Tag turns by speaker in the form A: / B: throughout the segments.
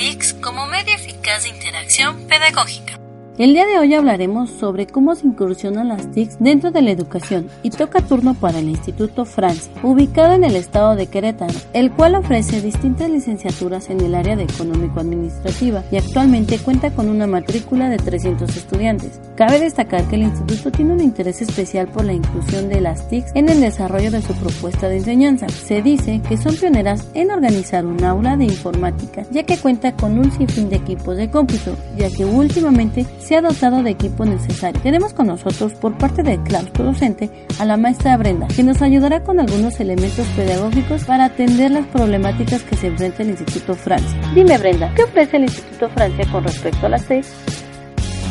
A: TICs como medio eficaz de interacción pedagógica.
B: El día de hoy hablaremos sobre cómo se incursionan las TICs dentro de la educación y toca turno para el Instituto Francia, ubicado en el estado de Querétaro, el cual ofrece distintas licenciaturas en el área de económico-administrativa y actualmente cuenta con una matrícula de 300 estudiantes. Cabe destacar que el instituto tiene un interés especial por la inclusión de las TICs en el desarrollo de su propuesta de enseñanza. Se dice que son pioneras en organizar un aula de informática, ya que cuenta con un sinfín de equipos de cómputo, ya que últimamente ha dotado de equipo necesario. Tenemos con nosotros por parte del claustro docente a la maestra Brenda, que nos ayudará con algunos elementos pedagógicos para atender las problemáticas que se enfrenta el Instituto Francia. Dime Brenda, ¿qué ofrece el Instituto Francia con respecto a las TIC?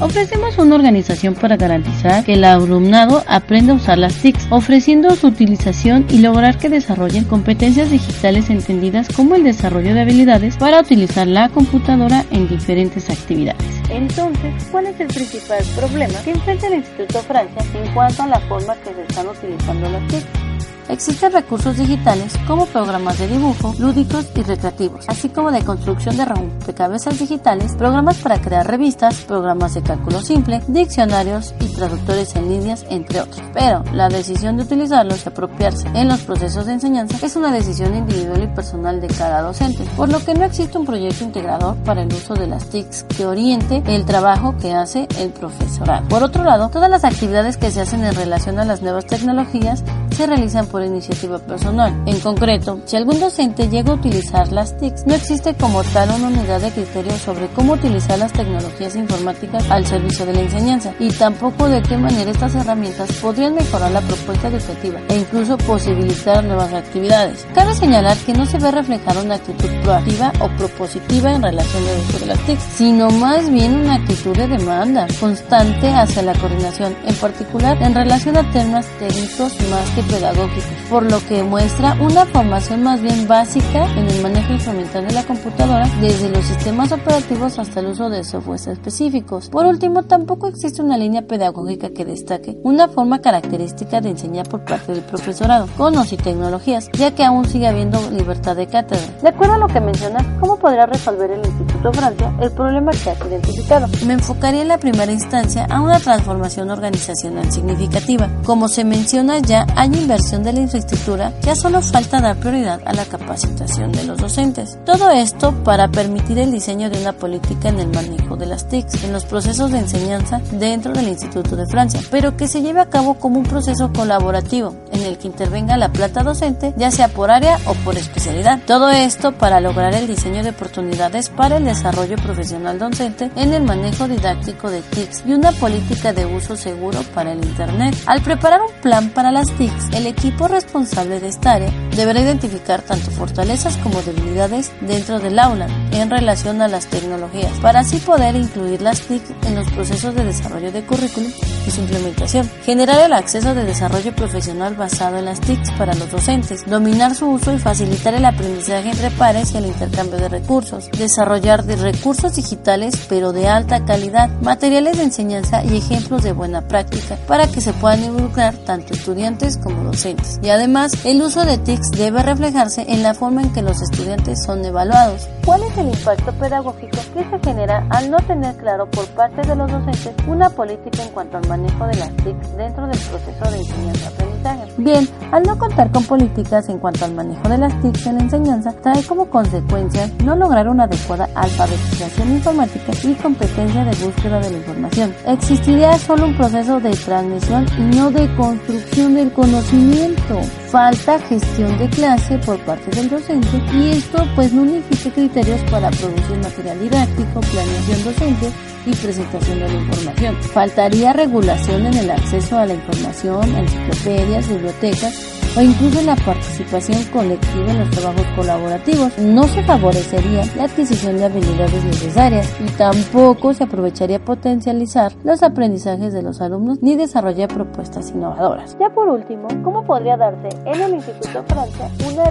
B: Ofrecemos una organización para garantizar que el alumnado aprenda a usar las TICs, ofreciendo su utilización y lograr que desarrollen competencias digitales entendidas como el desarrollo de habilidades para utilizar la computadora en diferentes actividades. Entonces, ¿cuál es el principal problema que enfrenta el Instituto Francia en cuanto a la forma que se están utilizando las TICs? Existen recursos digitales como programas de dibujo, lúdicos y recreativos, así como de construcción de rompecabezas digitales, programas para crear revistas, programas de cálculo simple, diccionarios y traductores en líneas, entre otros. Pero la decisión de utilizarlos y apropiarse en los procesos de enseñanza es una decisión individual y personal de cada docente, por lo que no existe un proyecto integrador para el uso de las TICs que oriente el trabajo que hace el profesorado. Por otro lado, todas las actividades que se hacen en relación a las nuevas tecnologías se realizan por iniciativa personal. En concreto, si algún docente llega a utilizar las TICs, no existe como tal una unidad de criterio sobre cómo utilizar las tecnologías informáticas al servicio de la enseñanza y tampoco de qué manera estas herramientas podrían mejorar la propuesta educativa e incluso posibilitar nuevas actividades. Cabe señalar que no se ve reflejada una actitud proactiva o propositiva en relación al uso de las TICs, sino más bien una actitud de demanda constante hacia la coordinación, en particular en relación a temas técnicos más que pedagógicos por lo que muestra una formación más bien básica en el manejo instrumental de la computadora, desde los sistemas operativos hasta el uso de softwares específicos. Por último, tampoco existe una línea pedagógica que destaque una forma característica de enseñar por parte del profesorado, con y tecnologías, ya que aún sigue habiendo libertad de cátedra. De acuerdo a lo que mencionas, ¿cómo podrá resolver el Instituto Francia el problema que has identificado? Me enfocaría en la primera instancia a una transformación organizacional significativa. Como se menciona ya, hay inversión de la infraestructura, ya solo falta dar prioridad a la capacitación de los docentes. Todo esto para permitir el diseño de una política en el manejo de las TICs, en los procesos de enseñanza dentro del Instituto de Francia, pero que se lleve a cabo como un proceso colaborativo en el que intervenga la plata docente, ya sea por área o por especialidad. Todo esto para lograr el diseño de oportunidades para el desarrollo profesional docente en el manejo didáctico de TICs y una política de uso seguro para el Internet. Al preparar un plan para las TICs, el equipo responsable de esta área deberá identificar tanto fortalezas como debilidades dentro del aula en relación a las tecnologías, para así poder incluir las TIC en los procesos de desarrollo de currículum y su implementación, generar el acceso de desarrollo profesional basado en las TICs para los docentes, dominar su uso y facilitar el aprendizaje entre pares y el intercambio de recursos, desarrollar de recursos digitales pero de alta calidad, materiales de enseñanza y ejemplos de buena práctica para que se puedan involucrar tanto estudiantes como docentes. Y además, el uso de TICs debe reflejarse en la forma en que los estudiantes son evaluados. ¿Cuál es el impacto pedagógico que se genera al no tener claro por parte de los docentes una política en cuanto al manejo de las TICs dentro del proceso de enseñanza-aprendizaje? Bien, al no contar con políticas en cuanto al manejo de las TICs en la enseñanza, trae como consecuencia no lograr una adecuada alfabetización informática y competencia de búsqueda de la información. Existiría solo un proceso de transmisión y no de construcción del conocimiento. Falta gestión de clase por parte del docente y esto pues no unifica criterios para producir material didáctico, planeación docente y presentación de la información. Faltaría regulación en el acceso a la información, enciclopedias, bibliotecas o incluso la participación colectiva en los trabajos colaborativos. No se favorecería la adquisición de habilidades necesarias y tampoco se aprovecharía potencializar los aprendizajes de los alumnos ni desarrollar propuestas innovadoras. Ya por último, ¿cómo podría darse en el Instituto Francia una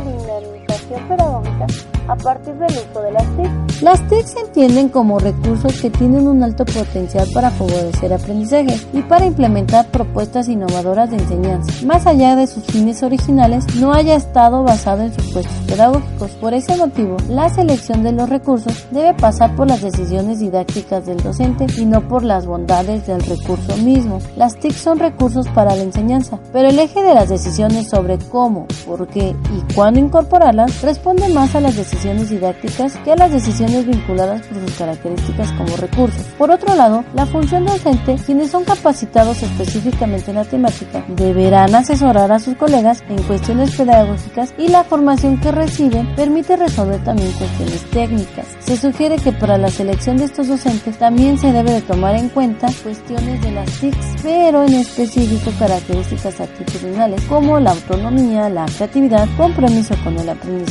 B: dinamización pedagógica a partir del uso de las TIC? Las TIC se entienden como recursos que tienen un alto potencial para favorecer aprendizaje y para implementar propuestas innovadoras de enseñanza, más allá de sus fines originales no haya estado basado en supuestos pedagógicos. Por ese motivo, la selección de los recursos debe pasar por las decisiones didácticas del docente y no por las bondades del recurso mismo. Las TIC son recursos para la enseñanza, pero el eje de las decisiones sobre cómo, por qué y cuándo incorporarlas responde más a las decisiones didácticas que a las decisiones vinculadas por sus características como recursos. Por otro lado, la función docente, quienes son capacitados específicamente en la temática, deberán asesorar a sus colegas en cuestiones pedagógicas y la formación que reciben permite resolver también cuestiones técnicas. Se sugiere que para la selección de estos docentes también se debe de tomar en cuenta cuestiones de las TICs, pero en específico características actitudinales como la autonomía, la creatividad, compromiso con el aprendizaje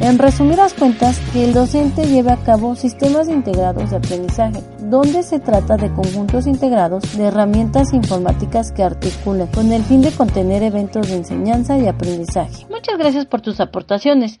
B: En resumidas cuentas, que el docente lleve a cabo sistemas integrados de aprendizaje, donde se trata de conjuntos integrados de herramientas informáticas que articulan con el fin de contener eventos de enseñanza y aprendizaje. Muchas gracias por tus aportaciones.